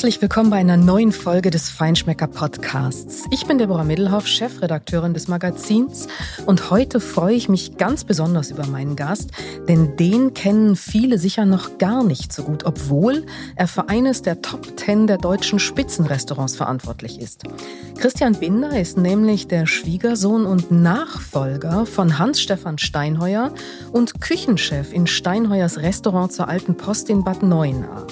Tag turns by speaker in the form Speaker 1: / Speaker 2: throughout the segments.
Speaker 1: Herzlich willkommen bei einer neuen Folge des Feinschmecker Podcasts. Ich bin Deborah Middelhoff, Chefredakteurin des Magazins und heute freue ich mich ganz besonders über meinen Gast, denn den kennen viele sicher noch gar nicht so gut, obwohl er für eines der Top Ten der deutschen Spitzenrestaurants verantwortlich ist. Christian Binder ist nämlich der Schwiegersohn und Nachfolger von Hans-Stefan Steinheuer und Küchenchef in Steinheuers Restaurant zur Alten Post in Bad Neuenahr.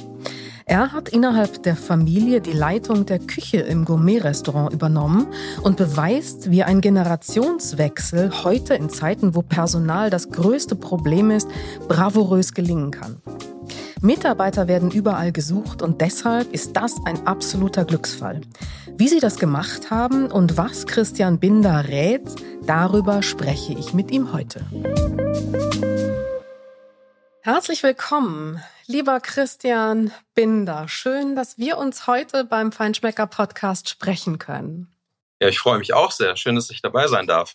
Speaker 1: Er hat innerhalb der Familie die Leitung der Küche im Gourmet-Restaurant übernommen und beweist, wie ein Generationswechsel heute in Zeiten, wo Personal das größte Problem ist, bravourös gelingen kann. Mitarbeiter werden überall gesucht und deshalb ist das ein absoluter Glücksfall. Wie sie das gemacht haben und was Christian Binder rät, darüber spreche ich mit ihm heute. Herzlich willkommen, lieber Christian Binder. Schön, dass wir uns heute beim Feinschmecker Podcast sprechen können.
Speaker 2: Ja, ich freue mich auch sehr. Schön, dass ich dabei sein darf.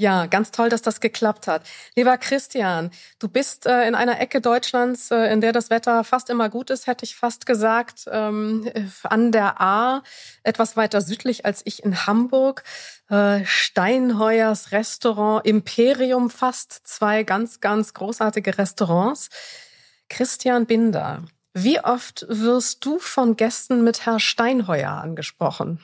Speaker 1: Ja, ganz toll, dass das geklappt hat. Lieber Christian, du bist äh, in einer Ecke Deutschlands, äh, in der das Wetter fast immer gut ist, hätte ich fast gesagt, ähm, an der A, etwas weiter südlich als ich in Hamburg. Äh, Steinheuers Restaurant, Imperium fast, zwei ganz, ganz großartige Restaurants. Christian Binder, wie oft wirst du von Gästen mit Herr Steinheuer angesprochen?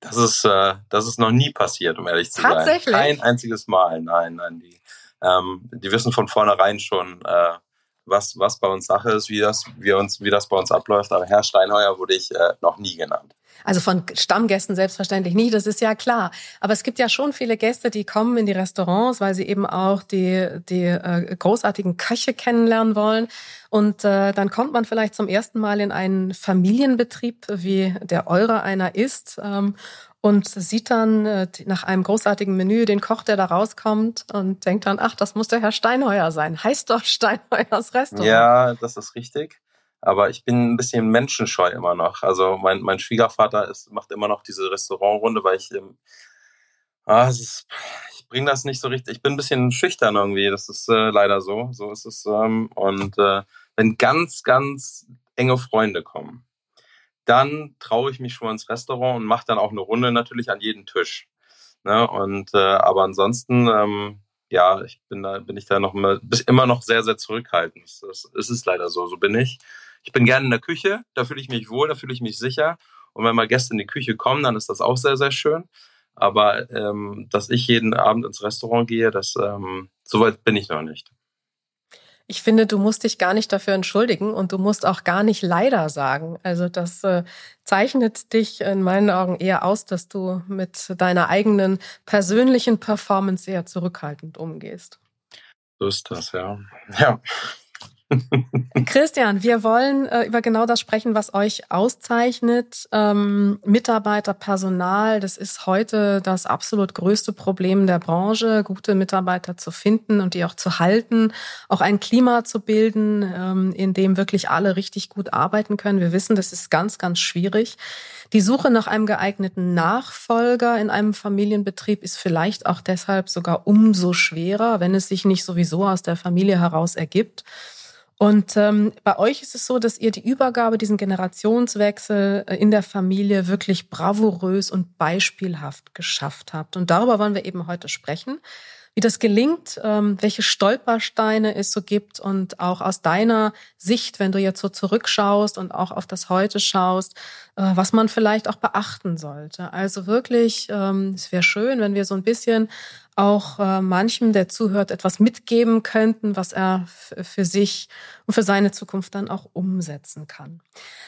Speaker 2: Das ist, äh, das ist noch nie passiert, um ehrlich zu
Speaker 1: sein. Tatsächlich?
Speaker 2: Kein einziges Mal, nein, nein. Die, ähm, die wissen von vornherein schon, äh, was, was bei uns Sache ist, wie das, wie, uns, wie das bei uns abläuft. Aber Herr Steinheuer wurde ich äh, noch nie genannt.
Speaker 1: Also von Stammgästen selbstverständlich nicht, das ist ja klar. Aber es gibt ja schon viele Gäste, die kommen in die Restaurants, weil sie eben auch die, die äh, großartigen Köche kennenlernen wollen. Und äh, dann kommt man vielleicht zum ersten Mal in einen Familienbetrieb, wie der eure einer ist. Ähm, und sieht dann äh, nach einem großartigen Menü den Koch, der da rauskommt und denkt dann, ach, das muss der Herr Steinheuer sein. Heißt doch Steinheuers Restaurant.
Speaker 2: Ja, das ist richtig. Aber ich bin ein bisschen menschenscheu immer noch. Also mein, mein Schwiegervater ist, macht immer noch diese Restaurantrunde, weil ich, ähm, ah, ist, ich bringe das nicht so richtig. Ich bin ein bisschen schüchtern irgendwie. Das ist äh, leider so. So ist es. Ähm, und äh, wenn ganz, ganz enge Freunde kommen, dann traue ich mich schon ins Restaurant und mache dann auch eine Runde natürlich an jeden Tisch. Ne? Und äh, aber ansonsten, ähm, ja, ich bin da, bin ich da noch immer, immer noch sehr, sehr zurückhaltend. Es ist leider so. So bin ich. Ich bin gerne in der Küche, da fühle ich mich wohl, da fühle ich mich sicher. Und wenn mal Gäste in die Küche kommen, dann ist das auch sehr, sehr schön. Aber ähm, dass ich jeden Abend ins Restaurant gehe, das ähm, soweit bin ich noch nicht.
Speaker 1: Ich finde, du musst dich gar nicht dafür entschuldigen und du musst auch gar nicht leider sagen. Also das äh, zeichnet dich in meinen Augen eher aus, dass du mit deiner eigenen persönlichen Performance eher zurückhaltend umgehst.
Speaker 2: So ist das, ja. Ja.
Speaker 1: Christian, wir wollen äh, über genau das sprechen, was euch auszeichnet. Ähm, Mitarbeiter, Personal, das ist heute das absolut größte Problem der Branche, gute Mitarbeiter zu finden und die auch zu halten, auch ein Klima zu bilden, ähm, in dem wirklich alle richtig gut arbeiten können. Wir wissen, das ist ganz, ganz schwierig. Die Suche nach einem geeigneten Nachfolger in einem Familienbetrieb ist vielleicht auch deshalb sogar umso schwerer, wenn es sich nicht sowieso aus der Familie heraus ergibt. Und ähm, bei euch ist es so, dass ihr die Übergabe, diesen Generationswechsel äh, in der Familie wirklich bravourös und beispielhaft geschafft habt. Und darüber wollen wir eben heute sprechen, wie das gelingt, ähm, welche Stolpersteine es so gibt und auch aus deiner Sicht, wenn du jetzt so zurückschaust und auch auf das Heute schaust, äh, was man vielleicht auch beachten sollte. Also wirklich, ähm, es wäre schön, wenn wir so ein bisschen auch äh, manchem, der zuhört, etwas mitgeben könnten, was er für sich und für seine Zukunft dann auch umsetzen kann.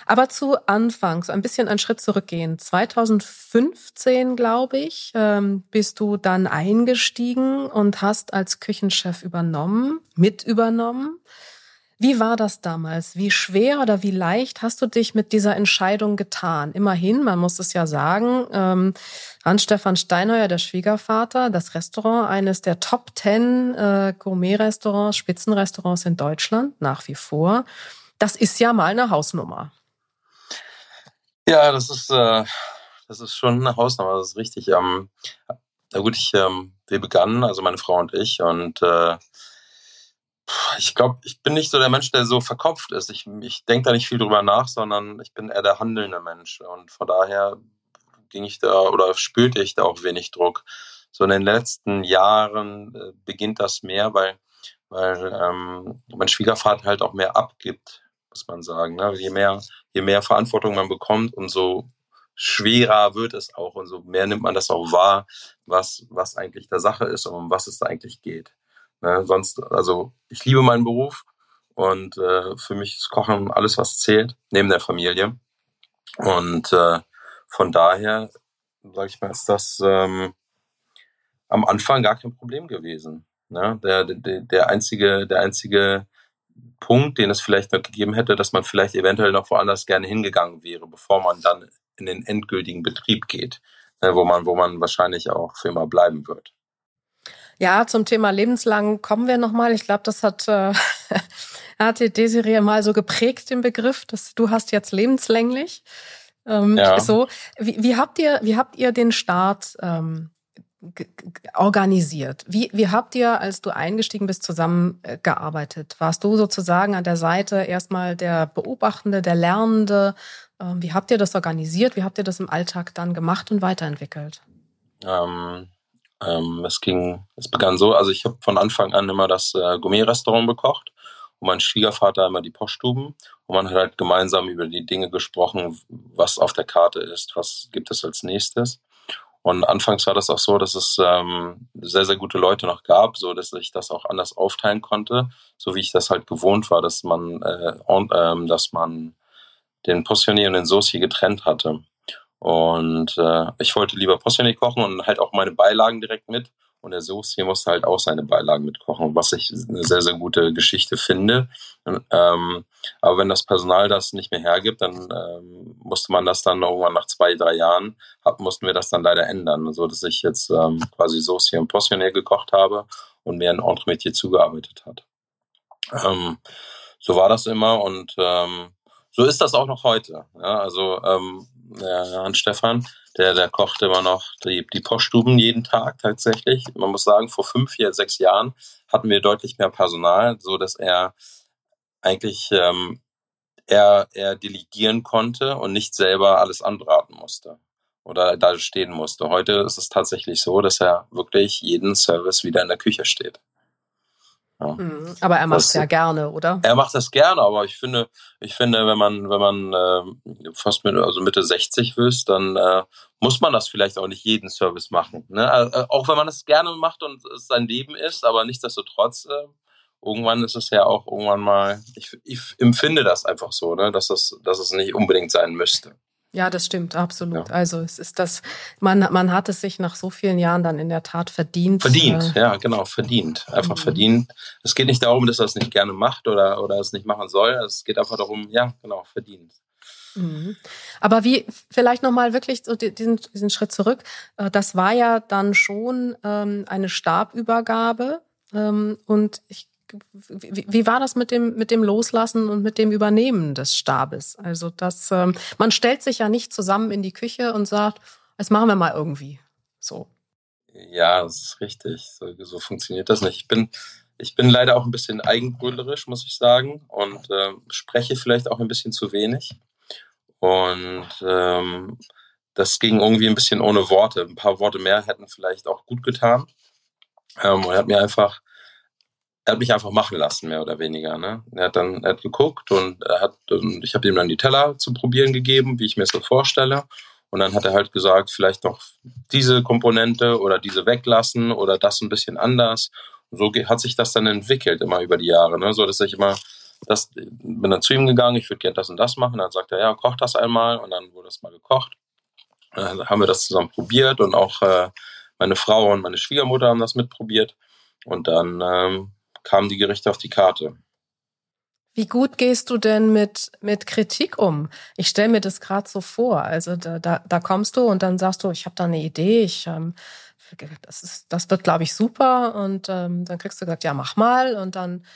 Speaker 1: Aber zu Anfang, so ein bisschen einen Schritt zurückgehen. 2015, glaube ich, ähm, bist du dann eingestiegen und hast als Küchenchef übernommen, mit übernommen. Wie war das damals? Wie schwer oder wie leicht hast du dich mit dieser Entscheidung getan? Immerhin, man muss es ja sagen, ähm, Hans-Stefan Steinheuer, der Schwiegervater, das Restaurant, eines der Top Ten äh, Gourmet-Restaurants, Spitzenrestaurants in Deutschland, nach wie vor. Das ist ja mal eine Hausnummer.
Speaker 2: Ja, das ist, äh, das ist schon eine Hausnummer, das ist richtig. Ähm, na gut, ich, ähm, wir begannen, also meine Frau und ich, und äh, Ich glaube, ich bin nicht so der Mensch, der so verkopft ist. Ich, ich denke da nicht viel drüber nach, sondern ich bin eher der handelnde Mensch. Und von daher ging ich da oder spürte ich da auch wenig Druck. So in den letzten Jahren äh, beginnt das mehr, weil, weil ähm, mein Schwiegervater halt auch mehr abgibt, muss man sagen. Ne? Je mehr, je mehr Verantwortung man bekommt, umso schwerer wird es auch und so mehr nimmt man das auch wahr, was, was eigentlich der Sache ist und um was es da eigentlich geht. Ne? Sonst, also ich liebe meinen Beruf und äh, für mich ist Kochen alles, was zählt, neben der Familie. Und äh, von daher, sage ich mal, ist das ähm, am Anfang gar kein Problem gewesen. Ne? Der, der, der, einzige, der einzige Punkt, den es vielleicht noch gegeben hätte, dass man vielleicht eventuell noch woanders gerne hingegangen wäre, bevor man dann in den endgültigen Betrieb geht, ne? wo man, wo man wahrscheinlich auch für immer bleiben wird.
Speaker 1: Ja, zum Thema lebenslang kommen wir nochmal. Ich glaube, das hat, äh, hat Desiree mal so geprägt, den Begriff, dass du hast jetzt lebenslänglich. Ähm, ja. So, wie, wie habt ihr, wie habt ihr den Start ähm, organisiert? Wie, wie habt ihr, als du eingestiegen bist, zusammengearbeitet? Warst du sozusagen an der Seite erstmal der Beobachtende, der Lernende? Ähm, wie habt ihr das organisiert? Wie habt ihr das im Alltag dann gemacht und weiterentwickelt?
Speaker 2: Ähm, ähm, es ging, es begann so, also ich habe von Anfang an immer das äh, Gourmet-Restaurant bekocht und mein Schwiegervater immer die Poststuben und man hat halt gemeinsam über die Dinge gesprochen, was auf der Karte ist, was gibt es als nächstes. Und anfangs war das auch so, dass es ähm, sehr, sehr gute Leute noch gab, so dass ich das auch anders aufteilen konnte, so wie ich das halt gewohnt war, dass man, äh, und, ähm, dass man den Postionnier und den Saucier getrennt hatte. Und äh, ich wollte lieber Postionnier kochen und halt auch meine Beilagen direkt mit. Und der Saucier musste halt auch seine Beilagen mitkochen, was ich eine sehr, sehr gute Geschichte finde. Ähm, aber wenn das Personal das nicht mehr hergibt, dann ähm, musste man das dann irgendwann nach zwei, drei Jahren, hab, mussten wir das dann leider ändern, so dass ich jetzt ähm, quasi Saucier und Postionnaire gekocht habe und mir ein Entremetier zugearbeitet hat. Ähm, so war das immer und ähm, so ist das auch noch heute. Ja, also ähm, ja, Hans Stefan, der, der kocht immer noch die, die Poststuben jeden Tag tatsächlich. Man muss sagen, vor fünf, vier, sechs Jahren hatten wir deutlich mehr Personal, so dass er eigentlich ähm, er, er delegieren konnte und nicht selber alles anbraten musste oder da stehen musste. Heute ist es tatsächlich so, dass er wirklich jeden Service wieder in der Küche steht.
Speaker 1: Ja. Mhm. Aber er macht es ja gerne, oder?
Speaker 2: Er macht das gerne, aber ich finde, ich finde, wenn man, wenn man äh, fast mit, also Mitte 60 ist, dann äh, muss man das vielleicht auch nicht jeden Service machen. Ne? Äh, äh auch wenn man es gerne macht und es sein Leben ist, aber nichtsdestotrotz, äh, irgendwann ist es ja auch irgendwann mal, ich, ich empfinde das einfach so, ne? dass, das, dass es nicht unbedingt sein müsste.
Speaker 1: Ja, das stimmt, absolut. Ja. Also es ist das, man, man hat es sich nach so vielen Jahren dann in der Tat verdient.
Speaker 2: Verdient, äh, ja, genau, verdient. Einfach mhm. verdient. Es geht nicht darum, dass er es nicht gerne macht oder, oder es nicht machen soll. Es geht einfach darum, ja, genau, verdient.
Speaker 1: Mhm. Aber wie, vielleicht nochmal wirklich so diesen, diesen Schritt zurück. Äh, das war ja dann schon ähm, eine Stabübergabe. Ähm, und ich wie, wie war das mit dem, mit dem Loslassen und mit dem Übernehmen des Stabes? Also, das, ähm, man stellt sich ja nicht zusammen in die Küche und sagt, das machen wir mal irgendwie. So.
Speaker 2: Ja, das ist richtig. So, so funktioniert das nicht. Ich bin, ich bin leider auch ein bisschen eigenbrüllerisch, muss ich sagen, und äh, spreche vielleicht auch ein bisschen zu wenig. Und ähm, das ging irgendwie ein bisschen ohne Worte. Ein paar Worte mehr hätten vielleicht auch gut getan. Ähm, und er hat mir einfach er hat mich einfach machen lassen, mehr oder weniger. Ne? Er hat dann er hat geguckt und er hat, und ich habe ihm dann die Teller zu probieren gegeben, wie ich mir es so vorstelle. Und dann hat er halt gesagt, vielleicht noch diese Komponente oder diese weglassen oder das ein bisschen anders. So hat sich das dann entwickelt immer über die Jahre, ne? so dass ich immer das bin dann zu ihm gegangen, ich würde gerne das und das machen. Dann sagt er, ja, koch das einmal und dann wurde das mal gekocht. Dann haben wir das zusammen probiert und auch äh, meine Frau und meine Schwiegermutter haben das mitprobiert. Und dann ähm, kamen die Gerichte auf die Karte.
Speaker 1: Wie gut gehst du denn mit, mit Kritik um? Ich stelle mir das gerade so vor. Also da, da, da kommst du und dann sagst du, ich habe da eine Idee, ich, ähm, das, ist, das wird, glaube ich, super. Und ähm, dann kriegst du gesagt, ja, mach mal. Und dann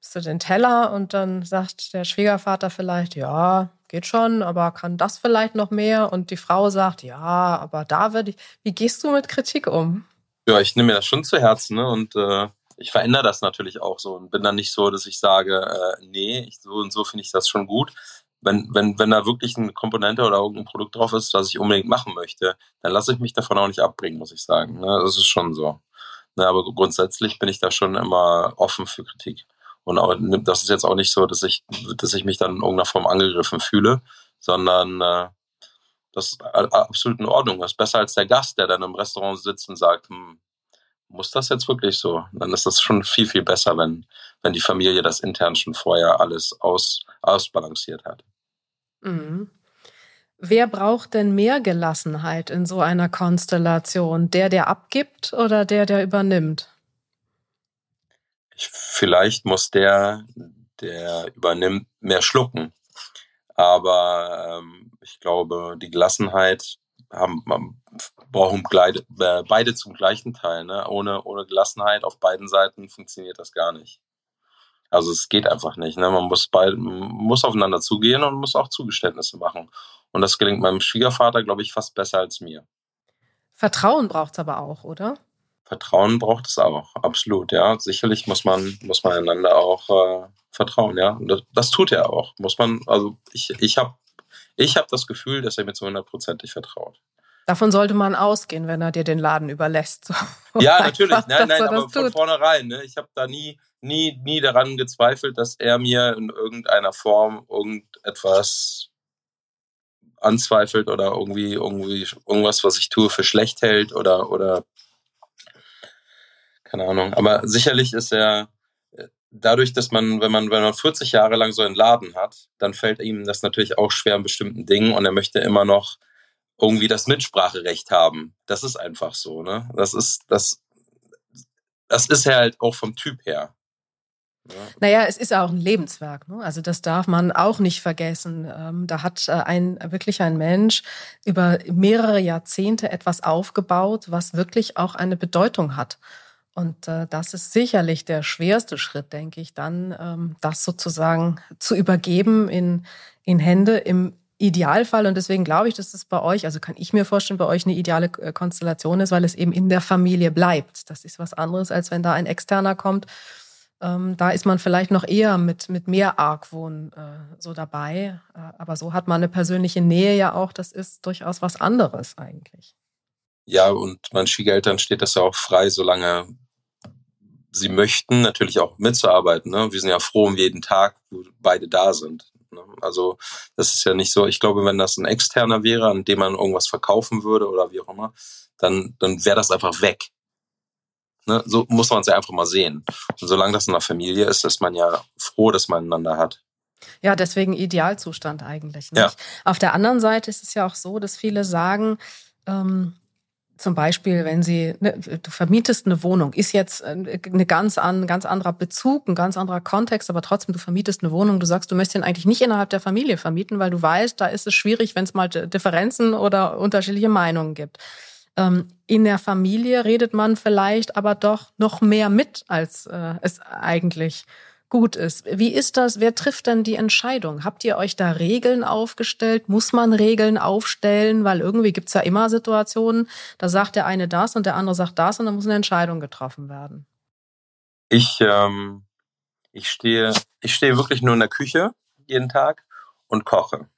Speaker 1: bist du den Teller und dann sagt der Schwiegervater vielleicht, ja, geht schon, aber kann das vielleicht noch mehr? Und die Frau sagt, ja, aber da würde ich. Wie gehst du mit Kritik um?
Speaker 2: Ja, ich nehme mir das schon zu Herzen ne? und äh, ich verändere das natürlich auch so und bin dann nicht so, dass ich sage, äh, nee, ich, so und so finde ich das schon gut. Wenn, wenn, wenn da wirklich eine Komponente oder irgendein Produkt drauf ist, das ich unbedingt machen möchte, dann lasse ich mich davon auch nicht abbringen, muss ich sagen. Ne? Das ist schon so. Ne, aber grundsätzlich bin ich da schon immer offen für Kritik. Und auch, das ist jetzt auch nicht so, dass ich, dass ich mich dann in irgendeiner Form angegriffen fühle, sondern äh, das ist absolut in Ordnung. Das ist besser als der Gast, der dann im Restaurant sitzt und sagt, hm, muss das jetzt wirklich so? Dann ist das schon viel, viel besser, wenn, wenn die Familie das intern schon vorher alles aus, ausbalanciert hat.
Speaker 1: Mhm. Wer braucht denn mehr Gelassenheit in so einer Konstellation? Der, der abgibt oder der, der übernimmt?
Speaker 2: Ich, vielleicht muss der, der übernimmt, mehr schlucken. Aber ähm, ich glaube, die Gelassenheit haben, brauchen beide, äh, beide zum gleichen Teil. Ne? Ohne, ohne Gelassenheit auf beiden Seiten funktioniert das gar nicht. Also es geht einfach nicht. Ne? Man muss, beid, muss aufeinander zugehen und muss auch Zugeständnisse machen. Und das gelingt meinem Schwiegervater, glaube ich, fast besser als mir.
Speaker 1: Vertrauen braucht es aber auch, oder?
Speaker 2: Vertrauen braucht es auch, absolut, ja. Sicherlich muss man, muss man einander auch äh, vertrauen, ja. Und das, das, tut er auch. Muss man, also ich, ich habe ich hab das Gefühl, dass er mir zu hundertprozentig vertraut.
Speaker 1: Davon sollte man ausgehen, wenn er dir den Laden überlässt. So
Speaker 2: ja, natürlich. Einfach, nein, nein, aber von vornherein. Ne? Ich habe da nie, nie, nie daran gezweifelt, dass er mir in irgendeiner Form irgendetwas anzweifelt oder irgendwie, irgendwie irgendwas, was ich tue, für schlecht hält oder, oder keine Ahnung. Aber sicherlich ist er äh, dadurch, dass man, wenn man, wenn man 40 Jahre lang so einen Laden hat, dann fällt ihm das natürlich auch schwer in bestimmten Dingen und er möchte immer noch irgendwie das Mitspracherecht haben. Das ist einfach so, ne? Das ist, das, das ist halt auch vom Typ her.
Speaker 1: Ja. Naja, es ist auch ein Lebenswerk. Ne? Also das darf man auch nicht vergessen. Ähm, da hat äh, ein wirklich ein Mensch über mehrere Jahrzehnte etwas aufgebaut, was wirklich auch eine Bedeutung hat. Und äh, das ist sicherlich der schwerste Schritt, denke ich, dann ähm, das sozusagen zu übergeben in, in Hände im Idealfall. Und deswegen glaube ich, dass es bei euch, also kann ich mir vorstellen, bei euch eine ideale äh, Konstellation ist, weil es eben in der Familie bleibt. Das ist was anderes, als wenn da ein Externer kommt ähm, da ist man vielleicht noch eher mit, mit mehr Argwohn äh, so dabei. Äh, aber so hat man eine persönliche Nähe ja auch. Das ist durchaus was anderes eigentlich.
Speaker 2: Ja, und meinen Schwiegereltern steht das ja auch frei, solange sie möchten, natürlich auch mitzuarbeiten. Ne? Wir sind ja froh um jeden Tag, wo beide da sind. Ne? Also das ist ja nicht so, ich glaube, wenn das ein externer wäre, an dem man irgendwas verkaufen würde oder wie auch immer, dann, dann wäre das einfach weg. Ne? So muss man es ja einfach mal sehen. Und solange das in der Familie ist, ist man ja froh, dass man einander hat.
Speaker 1: Ja, deswegen Idealzustand eigentlich. Nicht? Ja. Auf der anderen Seite ist es ja auch so, dass viele sagen, ähm, zum Beispiel, wenn sie, ne, du vermietest eine Wohnung, ist jetzt äh, eine ganz an, ganz anderer Bezug, ein ganz anderer Kontext, aber trotzdem, du vermietest eine Wohnung, du sagst, du möchtest ihn eigentlich nicht innerhalb der Familie vermieten, weil du weißt, da ist es schwierig, wenn es mal Differenzen oder unterschiedliche Meinungen gibt. Ähm, in der Familie redet man vielleicht aber doch noch mehr mit, als äh, es eigentlich gut ist. Wie ist das? Wer trifft denn die Entscheidung? Habt ihr euch da Regeln aufgestellt? Muss man Regeln aufstellen? Weil irgendwie gibt's ja immer Situationen, da sagt der eine das und der andere sagt das und dann muss eine Entscheidung getroffen werden.
Speaker 2: Ich, ähm, ich stehe, ich stehe wirklich nur in der Küche jeden Tag und koche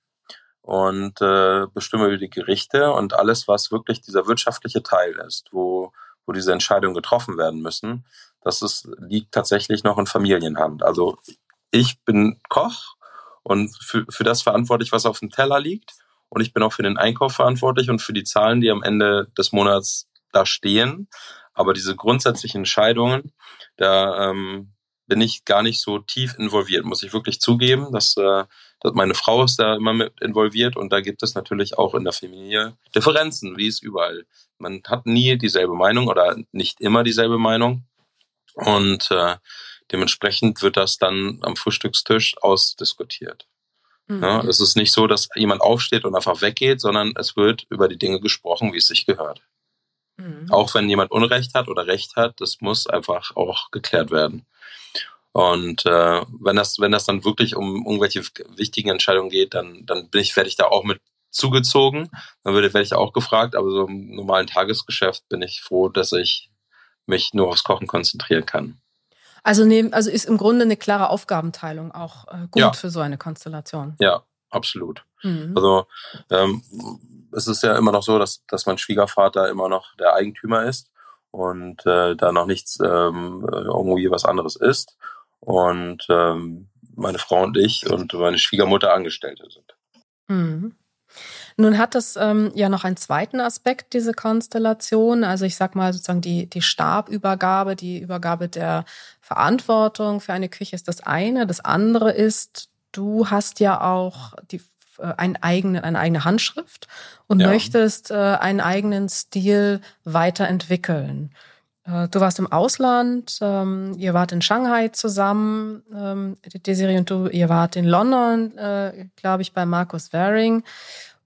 Speaker 2: und äh, bestimme über die Gerichte und alles, was wirklich dieser wirtschaftliche Teil ist, wo, wo diese Entscheidungen getroffen werden müssen, das ist, liegt tatsächlich noch in Familienhand. Also ich bin Koch und für, für das verantwortlich, was auf dem Teller liegt. Und ich bin auch für den Einkauf verantwortlich und für die Zahlen, die am Ende des Monats da stehen. Aber diese grundsätzlichen Entscheidungen, da ähm, bin ich gar nicht so tief involviert, muss ich wirklich zugeben. Dass, äh, dass meine Frau ist da immer mit involviert und da gibt es natürlich auch in der Familie Differenzen, wie es überall. Man hat nie dieselbe Meinung oder nicht immer dieselbe Meinung. Und äh, dementsprechend wird das dann am Frühstückstisch ausdiskutiert. Mhm. Ja, es ist nicht so, dass jemand aufsteht und einfach weggeht, sondern es wird über die Dinge gesprochen, wie es sich gehört. Mhm. Auch wenn jemand Unrecht hat oder Recht hat, das muss einfach auch geklärt werden. Und äh, wenn das, wenn das dann wirklich um irgendwelche wichtigen Entscheidungen geht, dann, dann bin ich, werde ich da auch mit zugezogen. Dann würde, werde ich auch gefragt, aber so im normalen Tagesgeschäft bin ich froh, dass ich mich nur aufs Kochen konzentrieren kann.
Speaker 1: Also, nehm, also ist im Grunde eine klare Aufgabenteilung auch äh, gut ja. für so eine Konstellation.
Speaker 2: Ja, absolut. Mhm. Also ähm, es ist ja immer noch so, dass, dass mein Schwiegervater immer noch der Eigentümer ist und äh, da noch nichts ähm, irgendwie was anderes ist. Und ähm, meine Frau und ich und meine Schwiegermutter Angestellte sind.
Speaker 1: Mhm. Nun hat es ähm, ja noch einen zweiten Aspekt, diese Konstellation. Also ich sag mal sozusagen die, die Stabübergabe, die Übergabe der Verantwortung für eine Küche ist das eine. Das andere ist, du hast ja auch die, äh, einen eigenen, eine eigene Handschrift und ja. möchtest äh, einen eigenen Stil weiterentwickeln. Äh, du warst im Ausland, ähm, ihr wart in Shanghai zusammen, ähm, Desiree und du, ihr wart in London, äh, glaube ich, bei Markus Waring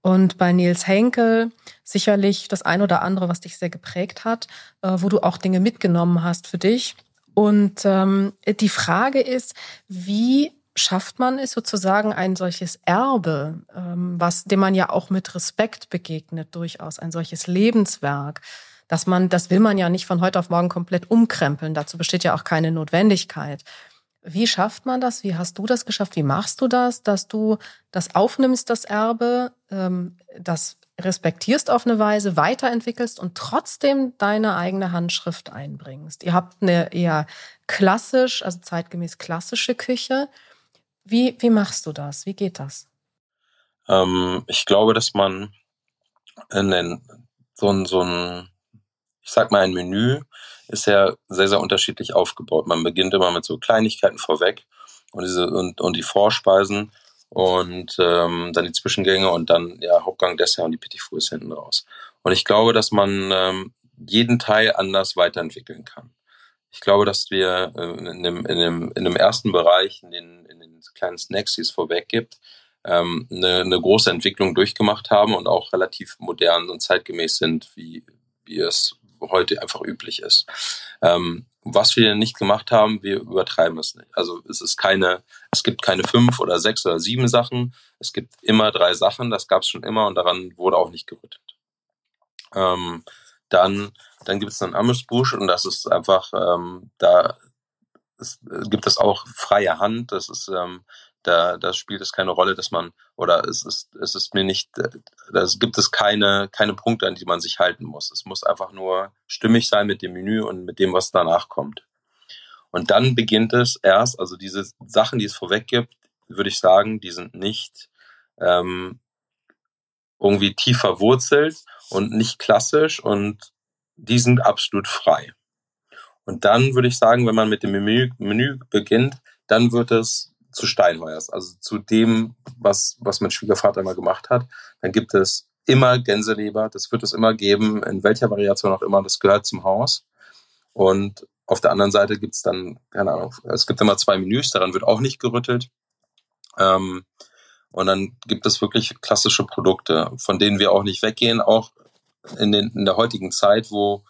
Speaker 1: und bei Nils Henkel. Sicherlich das ein oder andere, was dich sehr geprägt hat, äh, wo du auch Dinge mitgenommen hast für dich. Und ähm, die Frage ist, wie schafft man es sozusagen ein solches Erbe, ähm, was dem man ja auch mit Respekt begegnet, durchaus ein solches Lebenswerk dass man, das will man ja nicht von heute auf morgen komplett umkrempeln. Dazu besteht ja auch keine Notwendigkeit. Wie schafft man das? Wie hast du das geschafft? Wie machst du das, dass du das aufnimmst, das Erbe, ähm, das respektierst auf eine Weise, weiterentwickelst und trotzdem deine eigene Handschrift einbringst? Ihr habt eine eher klassisch, also zeitgemäß klassische Küche. Wie, wie machst du das? Wie geht das?
Speaker 2: Ähm, ich glaube, dass man in den, so ein, so ein ich sag mal, ein Menü ist ja sehr, sehr unterschiedlich aufgebaut. Man beginnt immer mit so Kleinigkeiten vorweg und diese und, und die Vorspeisen und ähm, dann die Zwischengänge und dann ja Hauptgang, Dessert und die Petit Four ist hinten raus. Und ich glaube, dass man ähm, jeden Teil anders weiterentwickeln kann. Ich glaube, dass wir äh, in, dem, in, dem, in dem ersten Bereich, in den, in den kleinen Snacks, die es vorweg gibt, ähm, eine, eine große Entwicklung durchgemacht haben und auch relativ modern und zeitgemäß sind, wie, wie es heute einfach üblich ist. Ähm, was wir nicht gemacht haben, wir übertreiben es nicht. Also es ist keine, es gibt keine fünf oder sechs oder sieben Sachen. Es gibt immer drei Sachen, das gab es schon immer und daran wurde auch nicht gerüttelt. Ähm, dann, dann gibt es dann Amüsbusch und das ist einfach, ähm, da es, gibt es auch freie Hand. Das ist ähm, da, da spielt es keine Rolle, dass man, oder es ist, es ist mir nicht, da gibt es keine, keine Punkte, an die man sich halten muss. Es muss einfach nur stimmig sein mit dem Menü und mit dem, was danach kommt. Und dann beginnt es erst, also diese Sachen, die es vorweg gibt, würde ich sagen, die sind nicht ähm, irgendwie tief verwurzelt und nicht klassisch und die sind absolut frei. Und dann würde ich sagen, wenn man mit dem Menü, Menü beginnt, dann wird es zu Steinmeiers, also zu dem, was, was mein Schwiegervater immer gemacht hat. Dann gibt es immer Gänseleber, das wird es immer geben, in welcher Variation auch immer, das gehört zum Haus. Und auf der anderen Seite gibt es dann, keine Ahnung, es gibt immer zwei Menüs, daran wird auch nicht gerüttelt. Ähm, und dann gibt es wirklich klassische Produkte, von denen wir auch nicht weggehen, auch in, den, in der heutigen Zeit, wo,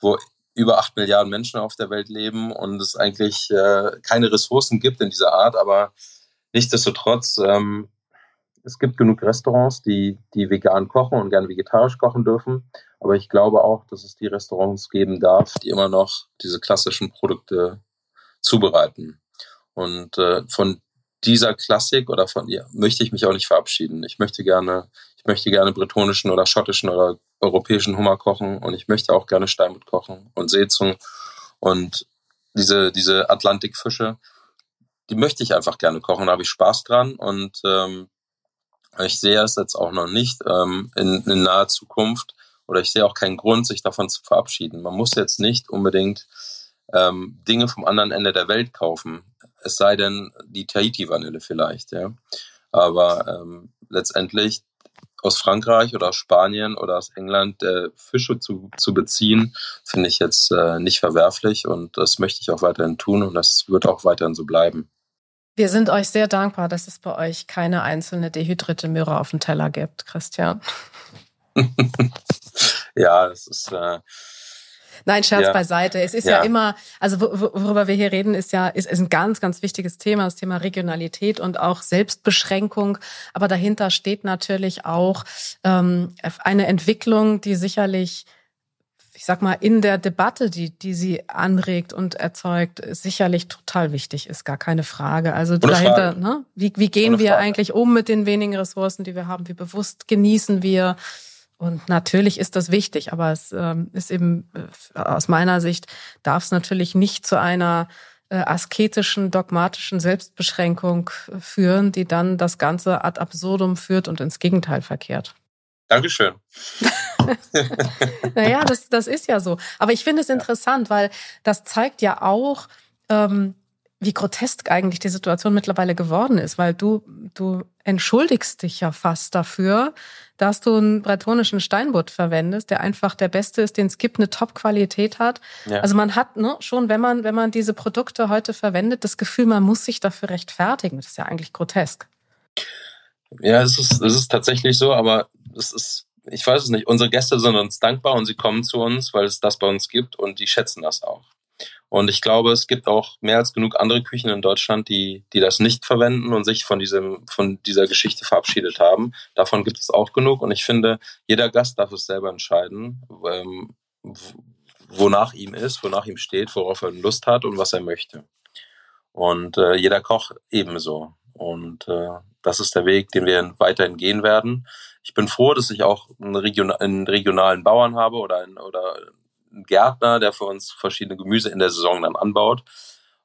Speaker 2: wo über acht Milliarden Menschen auf der Welt leben und es eigentlich äh, keine Ressourcen gibt in dieser Art, aber nichtsdestotrotz, ähm, es gibt genug Restaurants, die, die vegan kochen und gerne vegetarisch kochen dürfen. Aber ich glaube auch, dass es die Restaurants geben darf, die immer noch diese klassischen Produkte zubereiten. Und äh, von dieser Klassik oder von ihr möchte ich mich auch nicht verabschieden. Ich möchte gerne, ich möchte gerne bretonischen oder schottischen oder europäischen Hummer kochen und ich möchte auch gerne Steinbutt kochen und Seezung und diese, diese Atlantikfische, die möchte ich einfach gerne kochen, da habe ich Spaß dran und ähm, ich sehe es jetzt auch noch nicht ähm, in, in naher Zukunft oder ich sehe auch keinen Grund, sich davon zu verabschieden. Man muss jetzt nicht unbedingt ähm, Dinge vom anderen Ende der Welt kaufen, es sei denn die Tahiti-Vanille vielleicht, ja. Aber ähm, letztendlich aus Frankreich oder aus Spanien oder aus England äh, Fische zu, zu beziehen, finde ich jetzt äh, nicht verwerflich und das möchte ich auch weiterhin tun und das wird auch weiterhin so bleiben.
Speaker 1: Wir sind euch sehr dankbar, dass es bei euch keine einzelne dehydrierte Möhre auf dem Teller gibt, Christian.
Speaker 2: ja, es ist äh,
Speaker 1: Nein, Scherz ja. beiseite. Es ist ja. ja, immer, also worüber wir hier reden, ist ja, ist, ist ein ganz, ganz wichtiges Thema, das Thema Regionalität und auch Selbstbeschränkung. Aber dahinter steht natürlich auch ähm, eine Entwicklung, die sicherlich ich sag mal, in der Debatte, die, die sie anregt und erzeugt, sicherlich total wichtig ist, gar keine Frage. Also Ohne dahinter, Frage. ne? Wie, wie gehen wir eigentlich um mit den wenigen Ressourcen, die wir haben? Wie bewusst genießen wir? Und natürlich ist das wichtig, aber es ähm, ist eben äh, aus meiner Sicht darf es natürlich nicht zu einer äh, asketischen, dogmatischen Selbstbeschränkung führen, die dann das Ganze ad absurdum führt und ins Gegenteil verkehrt.
Speaker 2: Dankeschön.
Speaker 1: naja, das, das ist ja so. Aber ich finde es interessant, weil das zeigt ja auch, ähm, wie grotesk eigentlich die Situation mittlerweile geworden ist, weil du, du entschuldigst dich ja fast dafür, dass du einen bretonischen Steinbutt verwendest, der einfach der beste ist, den es gibt, eine Top-Qualität hat. Ja. Also man hat ne, schon, wenn man, wenn man diese Produkte heute verwendet, das Gefühl, man muss sich dafür rechtfertigen. Das ist ja eigentlich grotesk.
Speaker 2: Ja, es ist, es ist tatsächlich so, aber es ist, ich weiß es nicht, unsere Gäste sind uns dankbar und sie kommen zu uns, weil es das bei uns gibt und die schätzen das auch. Und ich glaube, es gibt auch mehr als genug andere Küchen in Deutschland, die, die das nicht verwenden und sich von diesem, von dieser Geschichte verabschiedet haben. Davon gibt es auch genug. Und ich finde, jeder Gast darf es selber entscheiden, ähm, wonach ihm ist, wonach ihm steht, worauf er Lust hat und was er möchte. Und äh, jeder Koch ebenso. Und äh, das ist der Weg, den wir weiterhin gehen werden. Ich bin froh, dass ich auch einen, Region einen regionalen Bauern habe oder, einen, oder Gärtner, der für uns verschiedene Gemüse in der Saison dann anbaut.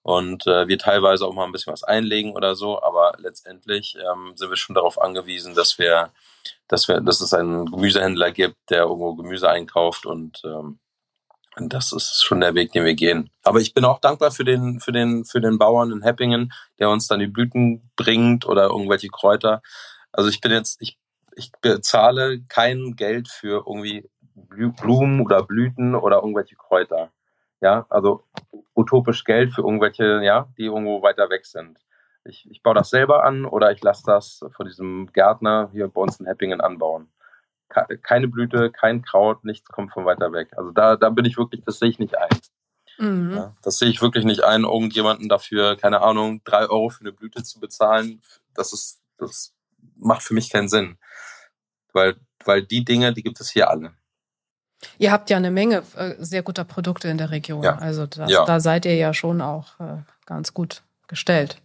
Speaker 2: Und äh, wir teilweise auch mal ein bisschen was einlegen oder so, aber letztendlich ähm, sind wir schon darauf angewiesen, dass wir, dass wir, dass es einen Gemüsehändler gibt, der irgendwo Gemüse einkauft und ähm, und das ist schon der Weg, den wir gehen. Aber ich bin auch dankbar für den, für den, für den Bauern in Heppingen, der uns dann die Blüten bringt oder irgendwelche Kräuter. Also ich bin jetzt, ich, ich bezahle kein Geld für irgendwie Blumen oder Blüten oder irgendwelche Kräuter. Ja, also utopisch Geld für irgendwelche, ja, die irgendwo weiter weg sind. Ich, ich baue das selber an oder ich lasse das von diesem Gärtner hier bei uns in Heppingen anbauen keine Blüte, kein Kraut, nichts kommt von weiter weg. Also da, da bin ich wirklich, das sehe ich nicht ein. Mhm. Ja, das sehe ich wirklich nicht ein, irgendjemanden dafür, keine Ahnung, drei Euro für eine Blüte zu bezahlen. Das ist, das macht für mich keinen Sinn. Weil, weil die Dinge, die gibt es hier alle.
Speaker 1: Ihr habt ja eine Menge äh, sehr guter Produkte in der Region. Ja. Also das, ja. da seid ihr ja schon auch äh, ganz gut gestellt.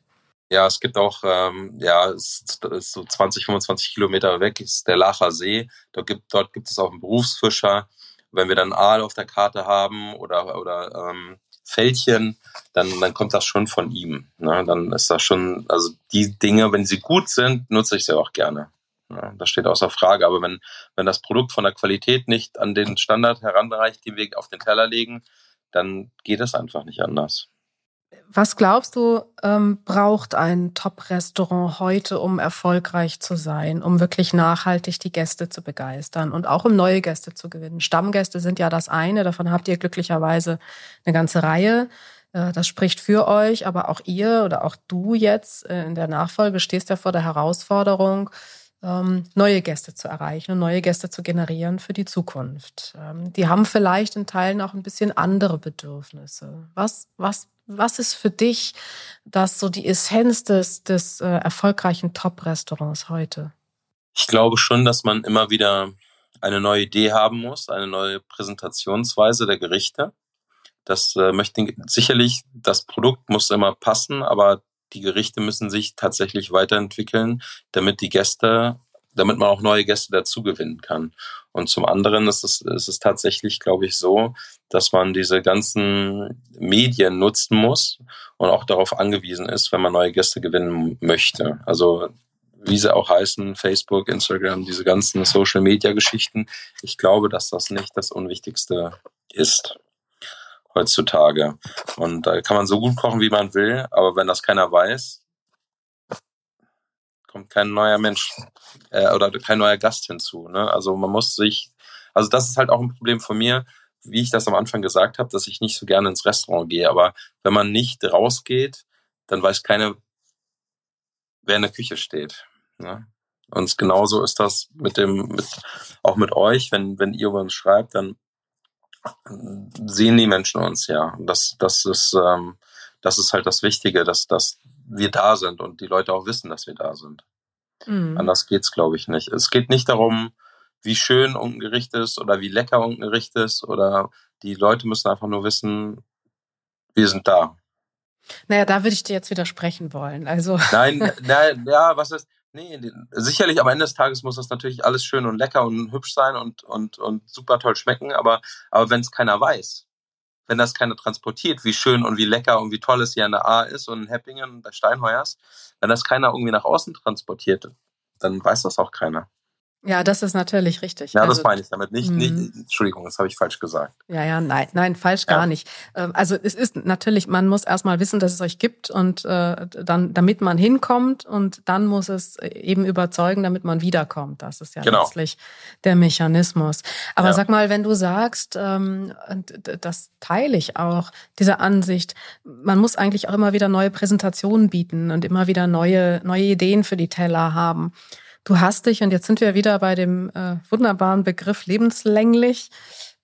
Speaker 2: Ja, es gibt auch, ähm, ja, es ist so 20, 25 Kilometer weg ist der Lacher See. Dort gibt, dort gibt es auch einen Berufsfischer. Wenn wir dann Aal auf der Karte haben oder, oder ähm, Fältchen, dann, dann kommt das schon von ihm. Ne? Dann ist das schon, also die Dinge, wenn sie gut sind, nutze ich sie auch gerne. Das steht außer Frage. Aber wenn, wenn das Produkt von der Qualität nicht an den Standard heranreicht, den wir auf den Teller legen, dann geht es einfach nicht anders.
Speaker 1: Was glaubst du, ähm, braucht ein Top-Restaurant heute, um erfolgreich zu sein, um wirklich nachhaltig die Gäste zu begeistern und auch um neue Gäste zu gewinnen? Stammgäste sind ja das eine, davon habt ihr glücklicherweise eine ganze Reihe. Äh, das spricht für euch, aber auch ihr oder auch du jetzt äh, in der Nachfolge stehst ja vor der Herausforderung, neue Gäste zu erreichen und neue Gäste zu generieren für die Zukunft. Ähm, die haben vielleicht in Teilen auch ein bisschen andere Bedürfnisse. Was, was was ist für dich das so die Essenz des, des äh, erfolgreichen Top-Restaurants heute?
Speaker 2: Ich glaube schon, dass man immer wieder eine neue Idee haben muss, eine neue Präsentationsweise der Gerichte. Das äh, möchte sicherlich, das Produkt muss immer passen, aber die Gerichte müssen sich tatsächlich weiterentwickeln, damit die Gäste damit man auch neue Gäste dazu gewinnen kann. Und zum anderen ist es, ist es tatsächlich, glaube ich, so, dass man diese ganzen Medien nutzen muss und auch darauf angewiesen ist, wenn man neue Gäste gewinnen möchte. Also wie sie auch heißen, Facebook, Instagram, diese ganzen Social-Media-Geschichten. Ich glaube, dass das nicht das Unwichtigste ist heutzutage. Und da kann man so gut kochen, wie man will, aber wenn das keiner weiß, kommt kein neuer Mensch äh, oder kein neuer Gast hinzu. Ne? Also man muss sich, also das ist halt auch ein Problem von mir, wie ich das am Anfang gesagt habe, dass ich nicht so gerne ins Restaurant gehe. Aber wenn man nicht rausgeht, dann weiß keiner, wer in der Küche steht. Ne? Und genauso ist das mit dem, mit, auch mit euch, wenn, wenn ihr über uns schreibt, dann sehen die Menschen uns ja. Das, das ist, ähm, das ist halt das Wichtige, dass, dass wir da sind und die Leute auch wissen, dass wir da sind. Mhm. Anders geht's, glaube ich, nicht. Es geht nicht darum, wie schön irgendein Gericht ist oder wie lecker irgendein Gericht ist oder die Leute müssen einfach nur wissen, wir sind da.
Speaker 1: Naja, da würde ich dir jetzt widersprechen wollen. Also.
Speaker 2: Nein, nein, ja, was ist, nee, sicherlich am Ende des Tages muss das natürlich alles schön und lecker und hübsch sein und, und, und super toll schmecken, aber, aber wenn es keiner weiß, wenn das keiner transportiert, wie schön und wie lecker und wie toll es hier an der A ist und in Heppingen und bei Steinheuers, wenn das keiner irgendwie nach außen transportiert, dann weiß das auch keiner.
Speaker 1: Ja, das ist natürlich richtig.
Speaker 2: Ja, also, das meine ich damit nicht, nicht. Mhm. Entschuldigung, das habe ich falsch gesagt.
Speaker 1: Ja, ja, nein, nein, falsch ja. gar nicht. Ähm, also es ist natürlich, man muss erstmal wissen, dass es euch gibt und äh, dann, damit man hinkommt und dann muss es eben überzeugen, damit man wiederkommt. Das ist ja genau. letztlich der Mechanismus. Aber ja. sag mal, wenn du sagst, ähm, das teile ich auch, diese Ansicht, man muss eigentlich auch immer wieder neue Präsentationen bieten und immer wieder neue, neue Ideen für die Teller haben. Du hast dich, und jetzt sind wir wieder bei dem äh, wunderbaren Begriff lebenslänglich,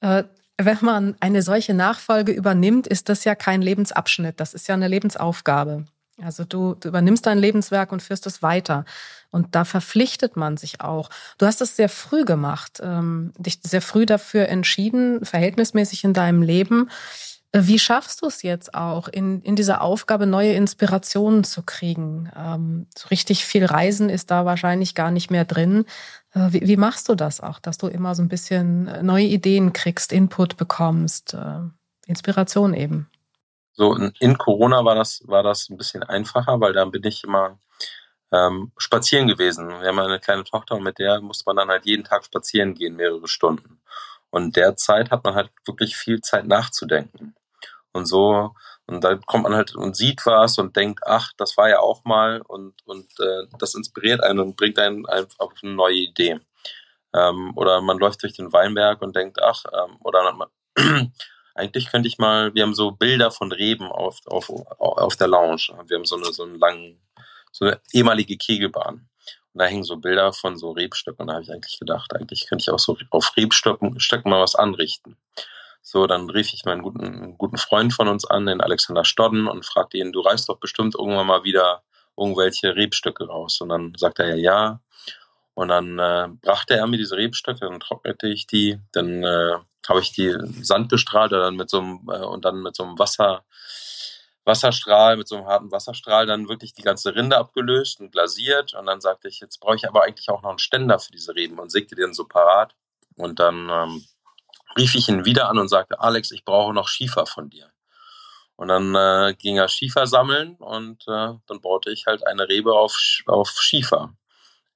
Speaker 1: äh, wenn man eine solche Nachfolge übernimmt, ist das ja kein Lebensabschnitt, das ist ja eine Lebensaufgabe. Also du, du übernimmst dein Lebenswerk und führst es weiter. Und da verpflichtet man sich auch. Du hast es sehr früh gemacht, ähm, dich sehr früh dafür entschieden, verhältnismäßig in deinem Leben, wie schaffst du es jetzt auch, in, in dieser Aufgabe neue Inspirationen zu kriegen? Ähm, so richtig viel Reisen ist da wahrscheinlich gar nicht mehr drin. Äh, wie, wie, machst du das auch, dass du immer so ein bisschen äh, neue Ideen kriegst, Input bekommst, äh, Inspiration eben?
Speaker 2: So in Corona war das war das ein bisschen einfacher, weil da bin ich immer ähm, spazieren gewesen. Wir haben eine kleine Tochter und mit der musste man dann halt jeden Tag spazieren gehen, mehrere Stunden. Und derzeit hat man halt wirklich viel Zeit nachzudenken und so. Und dann kommt man halt und sieht was und denkt, ach, das war ja auch mal und, und äh, das inspiriert einen und bringt einen auf eine neue Idee. Ähm, oder man läuft durch den Weinberg und denkt, ach, ähm, oder man, eigentlich könnte ich mal, wir haben so Bilder von Reben auf, auf, auf der Lounge. Wir haben so eine, so einen langen, so eine ehemalige Kegelbahn. Und da hängen so Bilder von so Rebstöcken. Und da habe ich eigentlich gedacht, eigentlich könnte ich auch so auf Rebstöcken Stöcken mal was anrichten. So, dann rief ich meinen guten, guten Freund von uns an, den Alexander Stodden, und fragte ihn, du reißt doch bestimmt irgendwann mal wieder irgendwelche Rebstöcke raus. Und dann sagte er ja. Und dann äh, brachte er mir diese Rebstöcke, dann trocknete ich die, dann äh, habe ich die Sand bestrahlt und dann mit so einem, äh, und dann mit so einem Wasser, Wasserstrahl, mit so einem harten Wasserstrahl dann wirklich die ganze Rinde abgelöst und glasiert. Und dann sagte ich, jetzt brauche ich aber eigentlich auch noch einen Ständer für diese Reben und sägte den so parat. Und dann ähm, rief ich ihn wieder an und sagte, Alex, ich brauche noch Schiefer von dir. Und dann äh, ging er Schiefer sammeln und äh, dann baute ich halt eine Rebe auf, auf Schiefer.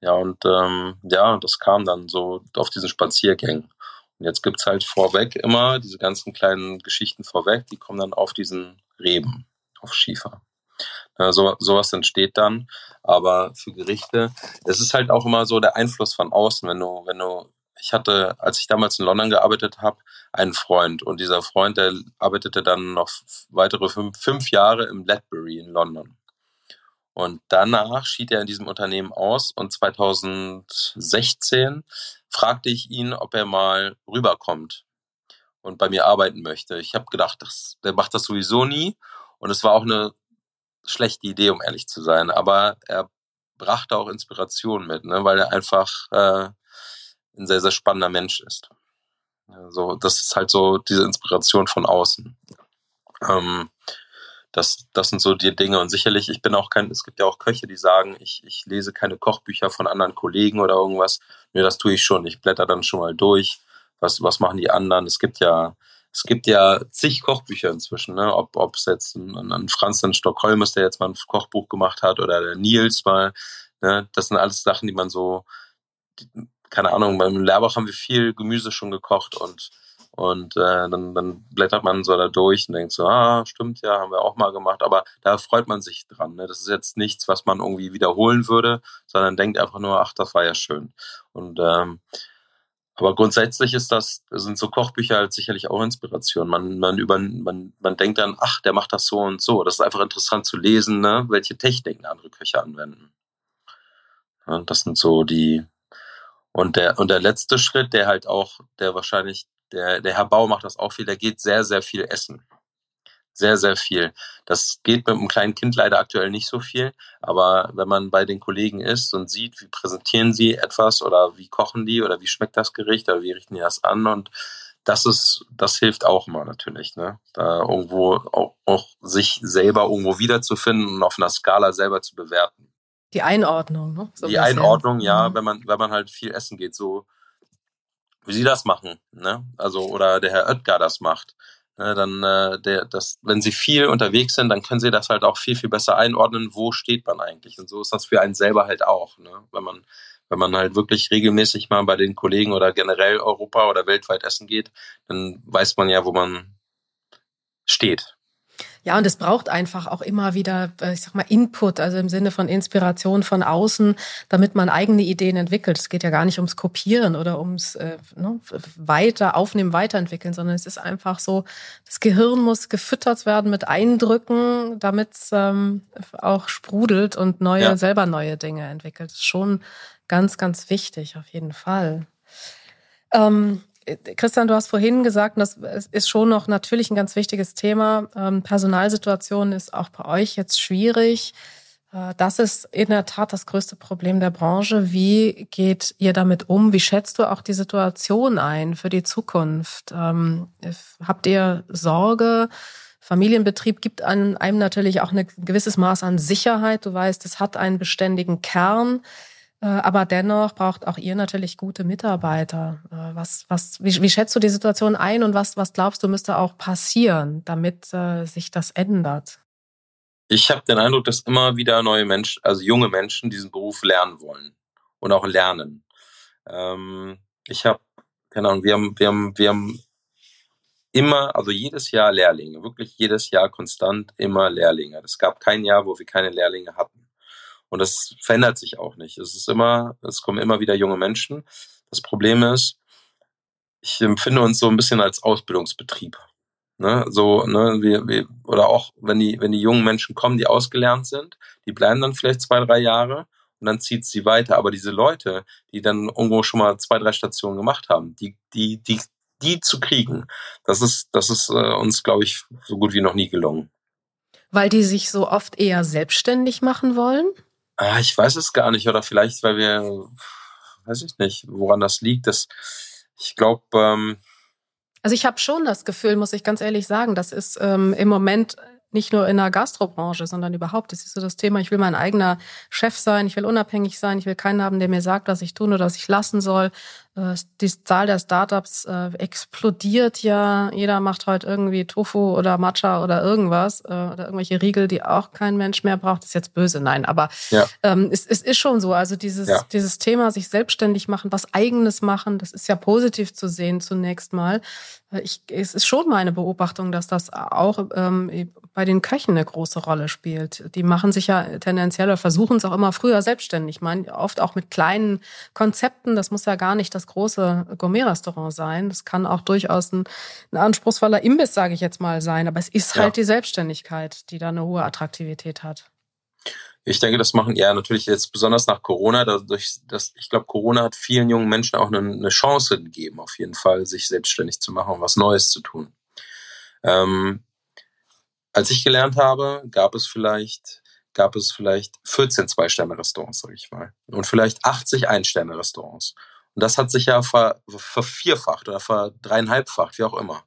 Speaker 2: Ja, und ähm, ja, das kam dann so auf diesen Spaziergängen. Und jetzt gibt's halt vorweg immer diese ganzen kleinen Geschichten vorweg, die kommen dann auf diesen Reben, auf Schiefer. Ja, so, sowas entsteht dann. Aber für Gerichte, es ist halt auch immer so der Einfluss von außen, wenn du, wenn du ich hatte, als ich damals in London gearbeitet habe, einen Freund und dieser Freund, der arbeitete dann noch weitere fünf, fünf Jahre im Ledbury in London. Und danach schied er in diesem Unternehmen aus und 2016 fragte ich ihn, ob er mal rüberkommt und bei mir arbeiten möchte. Ich habe gedacht, das, der macht das sowieso nie und es war auch eine schlechte Idee, um ehrlich zu sein. Aber er brachte auch Inspiration mit, ne, weil er einfach äh, ein sehr, sehr spannender Mensch ist. Also das ist halt so diese Inspiration von außen. Ähm, das, das sind so die Dinge. Und sicherlich, ich bin auch kein, es gibt ja auch Köche, die sagen, ich, ich lese keine Kochbücher von anderen Kollegen oder irgendwas. Nee, das tue ich schon. Ich blätter dann schon mal durch. Was, was machen die anderen? Es gibt ja, es gibt ja zig Kochbücher inzwischen, ne? Ob, ob es jetzt ein, ein Franz in Stockholm ist, der jetzt mal ein Kochbuch gemacht hat, oder der Nils mal, ne? Das sind alles Sachen, die man so, keine Ahnung, beim Lehrbach haben wir viel Gemüse schon gekocht und und äh, dann, dann blättert man so da durch und denkt so, ah, stimmt ja, haben wir auch mal gemacht. Aber da freut man sich dran. Ne? Das ist jetzt nichts, was man irgendwie wiederholen würde, sondern denkt einfach nur, ach, das war ja schön. Und ähm, aber grundsätzlich ist das, sind so Kochbücher halt sicherlich auch Inspiration. Man, man, über, man, man denkt dann, ach, der macht das so und so. Das ist einfach interessant zu lesen, ne? welche Techniken andere Köche anwenden. Ja, das sind so die, und der, und der letzte Schritt, der halt auch, der wahrscheinlich, der, der Herr Bau macht das auch viel, der geht sehr, sehr viel essen. Sehr, sehr viel. Das geht mit einem kleinen Kind leider aktuell nicht so viel. Aber wenn man bei den Kollegen ist und sieht, wie präsentieren sie etwas oder wie kochen die oder wie schmeckt das Gericht oder wie richten die das an und das ist, das hilft auch immer natürlich, ne? Da irgendwo auch, auch sich selber irgendwo wiederzufinden und auf einer Skala selber zu bewerten.
Speaker 1: Die Einordnung, ne?
Speaker 2: So die Einordnung, ja, mhm. wenn man, wenn man halt viel essen geht, so wie sie das machen, ne? Also, oder der Herr Oetker das macht. Ne, dann, äh, der, das, wenn sie viel unterwegs sind, dann können sie das halt auch viel, viel besser einordnen, wo steht man eigentlich. Und so ist das für einen selber halt auch, ne? Wenn man wenn man halt wirklich regelmäßig mal bei den Kollegen oder generell Europa oder weltweit essen geht, dann weiß man ja, wo man steht.
Speaker 1: Ja, und es braucht einfach auch immer wieder, äh, ich sag mal, Input, also im Sinne von Inspiration von außen, damit man eigene Ideen entwickelt. Es geht ja gar nicht ums Kopieren oder ums äh, ne, weiter aufnehmen, weiterentwickeln, sondern es ist einfach so, das Gehirn muss gefüttert werden mit Eindrücken, damit es ähm, auch sprudelt und neue, ja. selber neue Dinge entwickelt. Das ist schon ganz, ganz wichtig, auf jeden Fall. Ähm, Christian, du hast vorhin gesagt, das ist schon noch natürlich ein ganz wichtiges Thema. Ähm, Personalsituation ist auch bei euch jetzt schwierig. Äh, das ist in der Tat das größte Problem der Branche. Wie geht ihr damit um? Wie schätzt du auch die Situation ein für die Zukunft? Ähm, habt ihr Sorge? Familienbetrieb gibt einem natürlich auch ein gewisses Maß an Sicherheit. Du weißt, es hat einen beständigen Kern. Äh, aber dennoch braucht auch ihr natürlich gute Mitarbeiter. Äh, was, was, wie, wie schätzt du die Situation ein und was, was glaubst du müsste auch passieren, damit äh, sich das ändert?
Speaker 2: Ich habe den Eindruck, dass immer wieder neue Menschen, also junge Menschen, diesen Beruf lernen wollen und auch lernen. Ähm, ich habe, keine Ahnung, wir haben, wir haben, wir haben immer, also jedes Jahr Lehrlinge, wirklich jedes Jahr konstant immer Lehrlinge. Es gab kein Jahr, wo wir keine Lehrlinge hatten. Und das verändert sich auch nicht. Es ist immer, es kommen immer wieder junge Menschen. Das Problem ist, ich empfinde uns so ein bisschen als Ausbildungsbetrieb. Ne, so, ne, wir, wir, oder auch wenn die, wenn die jungen Menschen kommen, die ausgelernt sind, die bleiben dann vielleicht zwei, drei Jahre und dann zieht sie weiter. Aber diese Leute, die dann irgendwo schon mal zwei, drei Stationen gemacht haben, die, die, die, die zu kriegen, das ist, das ist äh, uns, glaube ich, so gut wie noch nie gelungen.
Speaker 1: Weil die sich so oft eher selbstständig machen wollen?
Speaker 2: Ah, ich weiß es gar nicht. Oder vielleicht, weil wir, weiß ich nicht, woran das liegt. Das, ich glaube, ähm,
Speaker 1: also ich habe schon das Gefühl, muss ich ganz ehrlich sagen, das ist ähm, im Moment nicht nur in der Gastrobranche, sondern überhaupt. Das ist so das Thema, ich will mein eigener Chef sein, ich will unabhängig sein, ich will keinen haben, der mir sagt, was ich tun oder was ich lassen soll. Äh, die Zahl der Startups äh, explodiert ja. Jeder macht heute irgendwie Tofu oder Matcha oder irgendwas äh, oder irgendwelche Riegel, die auch kein Mensch mehr braucht. Das ist jetzt böse, nein, aber ja. ähm, es, es ist schon so. Also dieses, ja. dieses Thema, sich selbstständig machen, was eigenes machen, das ist ja positiv zu sehen zunächst mal. Ich, es ist schon meine Beobachtung, dass das auch ähm, bei den Köchen eine große Rolle spielt. Die machen sich ja tendenziell oder versuchen es auch immer früher selbstständig. Ich meine, oft auch mit kleinen Konzepten. Das muss ja gar nicht das das große Gourmet-Restaurant sein. Das kann auch durchaus ein, ein anspruchsvoller Imbiss, sage ich jetzt mal, sein. Aber es ist ja. halt die Selbstständigkeit, die da eine hohe Attraktivität hat.
Speaker 2: Ich denke, das machen ja natürlich jetzt besonders nach Corona. Dadurch, dass ich glaube, Corona hat vielen jungen Menschen auch eine, eine, Chance gegeben, auf jeden Fall, sich selbstständig zu machen und was Neues zu tun. Ähm, als ich gelernt habe, gab es vielleicht gab es vielleicht 14 Zwei-Sterne-Restaurants, sage ich mal, und vielleicht 80 Ein-Sterne-Restaurants. Und das hat sich ja ver, vervierfacht oder verdreieinhalbfacht, wie auch immer.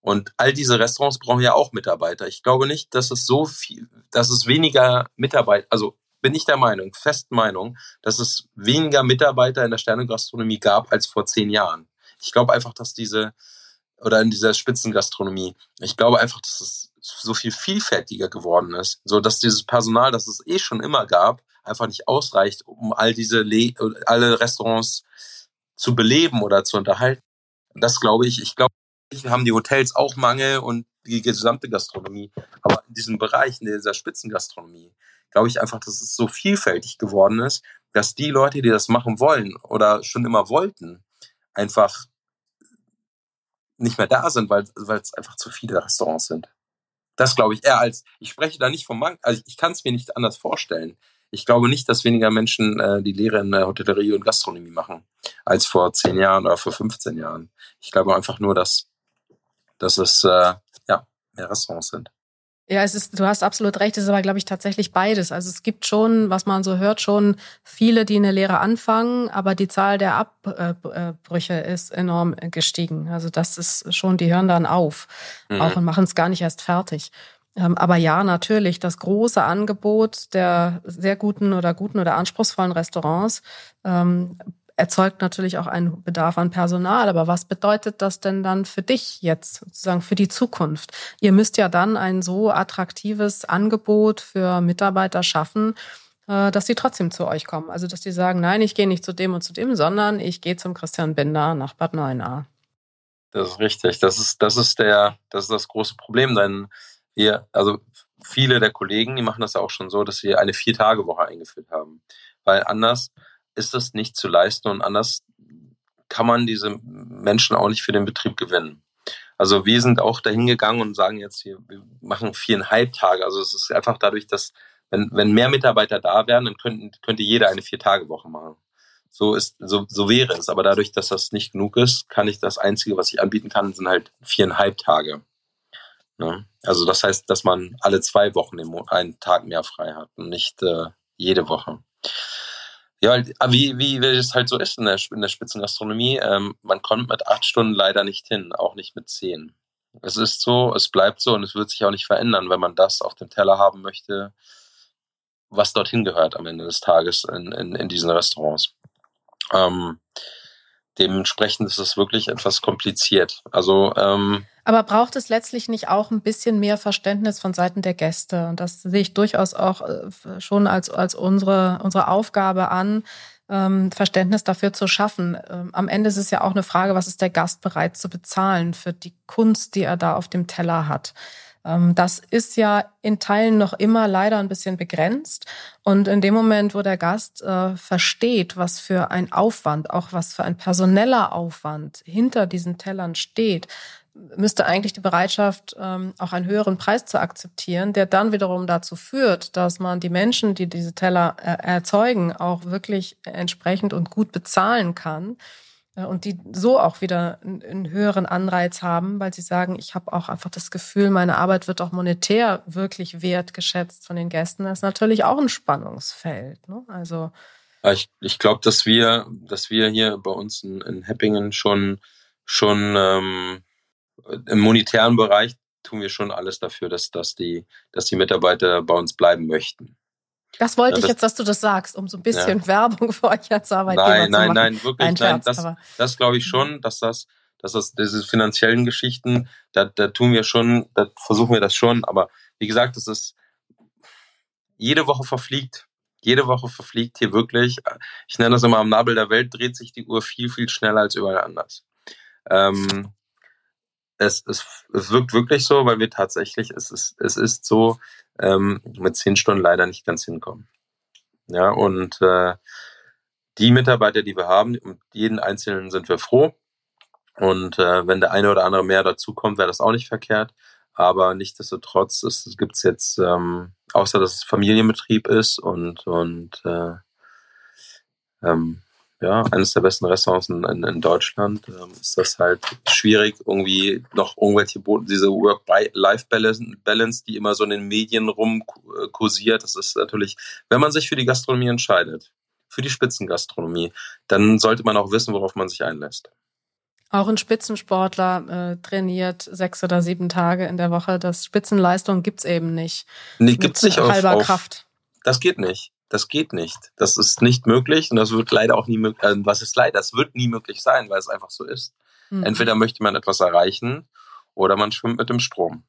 Speaker 2: Und all diese Restaurants brauchen ja auch Mitarbeiter. Ich glaube nicht, dass es so viel, dass es weniger Mitarbeiter, also bin ich der Meinung, fest Meinung, dass es weniger Mitarbeiter in der Sternengastronomie gab als vor zehn Jahren. Ich glaube einfach, dass diese, oder in dieser Spitzengastronomie, ich glaube einfach, dass es so viel vielfältiger geworden ist, so dass dieses Personal, das es eh schon immer gab, einfach nicht ausreicht, um all diese Le alle Restaurants zu beleben oder zu unterhalten. Das glaube ich. Ich glaube, haben die Hotels auch Mangel und die gesamte Gastronomie. Aber in diesem Bereich, in dieser Spitzengastronomie, glaube ich einfach, dass es so vielfältig geworden ist, dass die Leute, die das machen wollen oder schon immer wollten, einfach nicht mehr da sind, weil, weil es einfach zu viele Restaurants sind. Das glaube ich eher als, ich spreche da nicht vom Mangel, also ich kann es mir nicht anders vorstellen ich glaube nicht, dass weniger Menschen äh, die Lehre in der Hotellerie und Gastronomie machen als vor zehn Jahren oder vor 15 Jahren. Ich glaube einfach nur, dass, dass es, äh, ja, mehr Restaurants sind.
Speaker 1: Ja, es ist, du hast absolut recht, es ist aber, glaube ich, tatsächlich beides. Also es gibt schon, was man so hört, schon viele, die eine Lehre anfangen, aber die Zahl der Abbrüche ist enorm gestiegen. Also das ist schon, die hören dann auf mhm. auch und machen es gar nicht erst fertig. Ähm, aber ja, natürlich, das große Angebot der sehr guten oder guten oder anspruchsvollen Restaurants ähm, erzeugt natürlich auch einen Bedarf an Personal. Aber was bedeutet das denn dann für dich jetzt, sozusagen für die Zukunft? Ihr müsst ja dann ein so attraktives Angebot für Mitarbeiter schaffen, äh, dass sie trotzdem zu euch kommen. Also, dass die sagen, nein, ich gehe nicht zu dem und zu dem, sondern ich gehe zum Christian Binder nach Bad Neuenahr.
Speaker 2: Das ist richtig. Das ist, das ist der, das ist das große Problem, denn wir, also viele der Kollegen, die machen das ja auch schon so, dass wir eine Vier-Tage-Woche eingeführt haben. Weil anders ist das nicht zu leisten und anders kann man diese Menschen auch nicht für den Betrieb gewinnen. Also wir sind auch dahin gegangen und sagen jetzt, wir, wir machen viereinhalb Tage. Also es ist einfach dadurch, dass wenn, wenn mehr Mitarbeiter da wären, dann könnten, könnte jeder eine Vier-Tage-Woche machen. So ist, so, so wäre es. Aber dadurch, dass das nicht genug ist, kann ich das Einzige, was ich anbieten kann, sind halt viereinhalb Tage. Ne? Also das heißt, dass man alle zwei Wochen einen Tag mehr frei hat und nicht äh, jede Woche. Ja, wie, wie, wie es halt so ist in der, in der Spitzengastronomie, ähm, man kommt mit acht Stunden leider nicht hin, auch nicht mit zehn. Es ist so, es bleibt so und es wird sich auch nicht verändern, wenn man das auf dem Teller haben möchte, was dorthin gehört am Ende des Tages in, in, in diesen Restaurants. Ähm, dementsprechend ist es wirklich etwas kompliziert. Also ähm,
Speaker 1: aber braucht es letztlich nicht auch ein bisschen mehr Verständnis von Seiten der Gäste? Und das sehe ich durchaus auch äh, schon als, als unsere, unsere Aufgabe an, ähm, Verständnis dafür zu schaffen. Ähm, am Ende ist es ja auch eine Frage, was ist der Gast bereit zu bezahlen für die Kunst, die er da auf dem Teller hat. Ähm, das ist ja in Teilen noch immer leider ein bisschen begrenzt. Und in dem Moment, wo der Gast äh, versteht, was für ein Aufwand, auch was für ein personeller Aufwand hinter diesen Tellern steht, müsste eigentlich die Bereitschaft, ähm, auch einen höheren Preis zu akzeptieren, der dann wiederum dazu führt, dass man die Menschen, die diese Teller äh, erzeugen, auch wirklich entsprechend und gut bezahlen kann und die so auch wieder einen, einen höheren Anreiz haben, weil sie sagen, ich habe auch einfach das Gefühl, meine Arbeit wird auch monetär wirklich wertgeschätzt von den Gästen. Das ist natürlich auch ein Spannungsfeld. Ne? Also
Speaker 2: ich, ich glaube, dass wir, dass wir hier bei uns in, in Heppingen schon schon ähm, im monetären Bereich tun wir schon alles dafür, dass, dass, die, dass die Mitarbeiter bei uns bleiben möchten.
Speaker 1: Das wollte ja, das, ich jetzt, dass du das sagst, um so ein bisschen ja. Werbung für euch als Arbeitgeber
Speaker 2: nein,
Speaker 1: zu
Speaker 2: machen.
Speaker 1: Nein,
Speaker 2: nein, wirklich, nein, Scherz, das, das glaube ich schon, dass das, dass das, diese finanziellen Geschichten, da, da tun wir schon, da versuchen wir das schon, aber wie gesagt, das ist, jede Woche verfliegt. Jede Woche verfliegt hier wirklich, ich nenne das immer am Nabel der Welt, dreht sich die Uhr viel, viel schneller als überall anders. Ähm, es, es, es wirkt wirklich so, weil wir tatsächlich, es ist, es ist so, ähm, mit zehn Stunden leider nicht ganz hinkommen. Ja, und äh, die Mitarbeiter, die wir haben, um jeden einzelnen sind wir froh. Und äh, wenn der eine oder andere mehr dazukommt, wäre das auch nicht verkehrt. Aber nichtsdestotrotz es gibt es jetzt, ähm, außer dass es Familienbetrieb ist und, und äh, ähm, ja, eines der besten Restaurants in, in, in Deutschland, ähm, ist das halt schwierig, irgendwie noch irgendwelche Boten, diese Work-Life-Balance, die immer so in den Medien rumkursiert. Das ist natürlich, wenn man sich für die Gastronomie entscheidet, für die Spitzengastronomie, dann sollte man auch wissen, worauf man sich einlässt.
Speaker 1: Auch ein Spitzensportler äh, trainiert sechs oder sieben Tage in der Woche. Das Spitzenleistung gibt's eben nicht.
Speaker 2: Nee, gibt's nicht
Speaker 1: halber
Speaker 2: auf, auf,
Speaker 1: Kraft.
Speaker 2: Das geht nicht. Das geht nicht. Das ist nicht möglich und das wird leider auch nie möglich. Äh, was ist leider? Das wird nie möglich sein, weil es einfach so ist. Mhm. Entweder möchte man etwas erreichen oder man schwimmt mit dem Strom.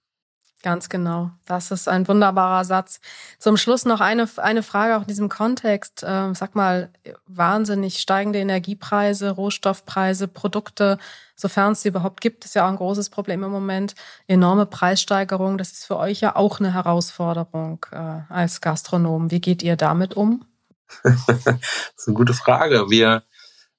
Speaker 1: Ganz genau. Das ist ein wunderbarer Satz. Zum Schluss noch eine, eine Frage auch in diesem Kontext. Ähm, sag mal, wahnsinnig steigende Energiepreise, Rohstoffpreise, Produkte, sofern es sie überhaupt gibt, ist ja auch ein großes Problem im Moment. Enorme Preissteigerung. Das ist für euch ja auch eine Herausforderung äh, als Gastronom. Wie geht ihr damit um?
Speaker 2: das ist eine gute Frage. Wir,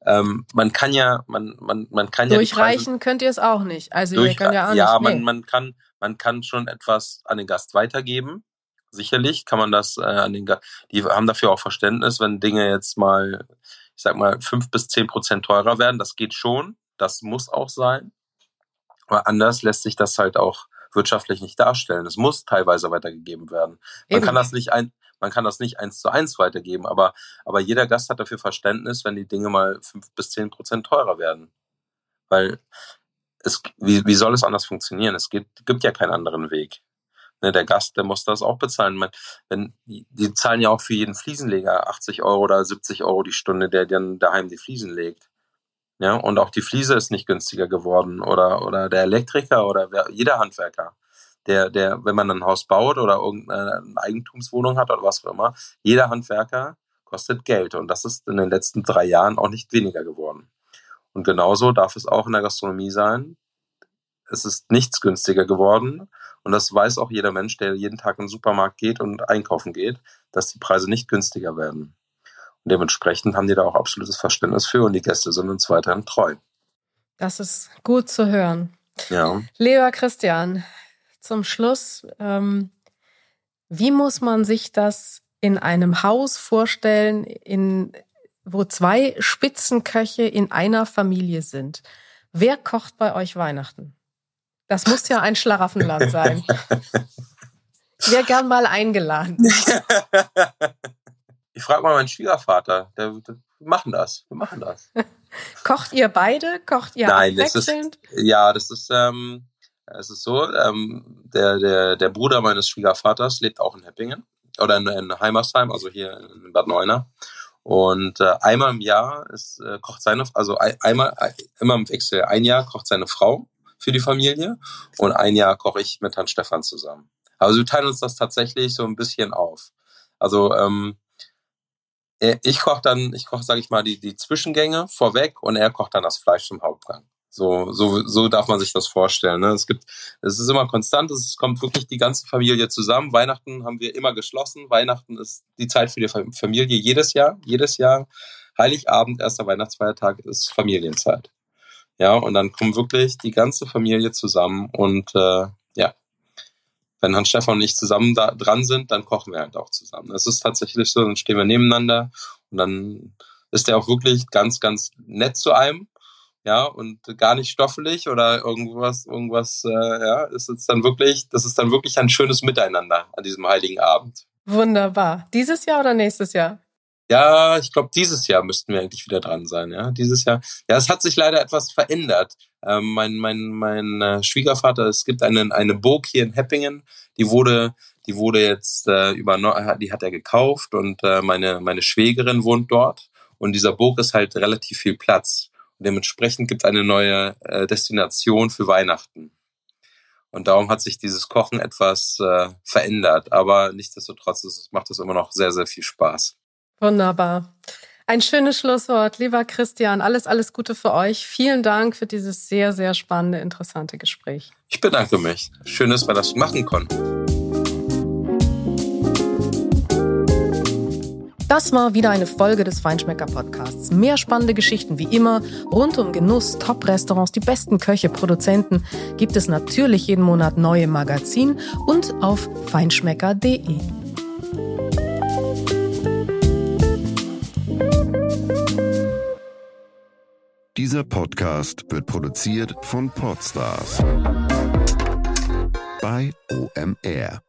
Speaker 2: ähm, man kann ja, man, man, man kann
Speaker 1: ja. Durchreichen könnt ihr es auch nicht. Also ihr könnt ja auch
Speaker 2: ja,
Speaker 1: nicht.
Speaker 2: Ja, man, man kann, man kann schon etwas an den Gast weitergeben. Sicherlich kann man das äh, an den Gast. Die haben dafür auch Verständnis, wenn Dinge jetzt mal, ich sag mal, fünf bis zehn Prozent teurer werden. Das geht schon. Das muss auch sein. Aber anders lässt sich das halt auch wirtschaftlich nicht darstellen. Es muss teilweise weitergegeben werden. Man Eben. kann das nicht ein, man kann das nicht eins zu eins weitergeben, aber, aber jeder Gast hat dafür Verständnis, wenn die Dinge mal fünf bis zehn Prozent teurer werden. Weil es, wie, wie soll es anders funktionieren? Es gibt, gibt ja keinen anderen Weg. Ne, der Gast, der muss das auch bezahlen. Man, wenn, die, zahlen ja auch für jeden Fliesenleger 80 Euro oder 70 Euro die Stunde, der dann daheim die Fliesen legt. Ja, und auch die Fliese ist nicht günstiger geworden oder, oder der Elektriker oder wer, jeder Handwerker. Der, der, wenn man ein Haus baut oder irgendeine Eigentumswohnung hat oder was auch immer, jeder Handwerker kostet Geld. Und das ist in den letzten drei Jahren auch nicht weniger geworden. Und genauso darf es auch in der Gastronomie sein. Es ist nichts günstiger geworden. Und das weiß auch jeder Mensch, der jeden Tag in den Supermarkt geht und einkaufen geht, dass die Preise nicht günstiger werden. Und dementsprechend haben die da auch absolutes Verständnis für und die Gäste sind uns weiterhin treu.
Speaker 1: Das ist gut zu hören.
Speaker 2: Ja.
Speaker 1: Lieber Christian, zum Schluss, ähm, wie muss man sich das in einem Haus vorstellen, in, wo zwei Spitzenköche in einer Familie sind? Wer kocht bei euch Weihnachten? Das muss ja ein Schlaraffenland sein. Wäre gern mal eingeladen.
Speaker 2: Ich frage mal meinen Schwiegervater. Der, der, wir machen das. Wir machen das.
Speaker 1: Kocht ihr beide? Kocht ihr Nein, abwechselnd?
Speaker 2: Das ist, ja, das ist, ähm, es ist so, ähm, der, der, der Bruder meines Schwiegervaters lebt auch in Heppingen oder in, in Heimersheim, also hier in Bad Neuenahr. Und äh, einmal im Jahr ist, äh, kocht seine, also einmal, immer im Wechsel, ein Jahr kocht seine Frau für die Familie und ein Jahr koche ich mit Herrn Stefan zusammen. Also wir teilen uns das tatsächlich so ein bisschen auf. Also ähm, ich koche dann, ich koche, sage ich mal, die, die Zwischengänge vorweg und er kocht dann das Fleisch zum Hauptgang. So, so, so darf man sich das vorstellen. Ne? Es gibt, es ist immer konstant, es kommt wirklich die ganze Familie zusammen. Weihnachten haben wir immer geschlossen. Weihnachten ist die Zeit für die Familie jedes Jahr, jedes Jahr. Heiligabend, erster Weihnachtsfeiertag ist Familienzeit. Ja, und dann kommt wirklich die ganze Familie zusammen und äh, ja, wenn Hans Stefan und ich zusammen da dran sind, dann kochen wir halt auch zusammen. Es ist tatsächlich so, dann stehen wir nebeneinander und dann ist er auch wirklich ganz, ganz nett zu einem. Ja, und gar nicht stoffelig oder irgendwas, irgendwas, äh, ja, ist es dann wirklich, das ist dann wirklich ein schönes Miteinander an diesem heiligen Abend.
Speaker 1: Wunderbar. Dieses Jahr oder nächstes Jahr?
Speaker 2: Ja, ich glaube, dieses Jahr müssten wir eigentlich wieder dran sein. Ja, dieses Jahr. Ja, es hat sich leider etwas verändert. Ähm, mein mein mein äh, Schwiegervater, es gibt eine eine Burg hier in Heppingen, die wurde die wurde jetzt äh, übernommen, die hat er gekauft und äh, meine meine Schwägerin wohnt dort und dieser Burg ist halt relativ viel Platz und dementsprechend gibt es eine neue äh, Destination für Weihnachten. Und darum hat sich dieses Kochen etwas äh, verändert. Aber nichtsdestotrotz es macht es immer noch sehr, sehr viel Spaß.
Speaker 1: Wunderbar. Ein schönes Schlusswort. Lieber Christian, alles, alles Gute für euch. Vielen Dank für dieses sehr, sehr spannende, interessante Gespräch.
Speaker 2: Ich bedanke mich. Schön, dass wir das machen konnten.
Speaker 1: Das war wieder eine Folge des Feinschmecker Podcasts. Mehr spannende Geschichten wie immer rund um Genuss, Top-Restaurants, die besten Köche, Produzenten gibt es natürlich jeden Monat neue Magazin und auf feinschmecker.de.
Speaker 3: Dieser Podcast wird produziert von Podstars bei OMR.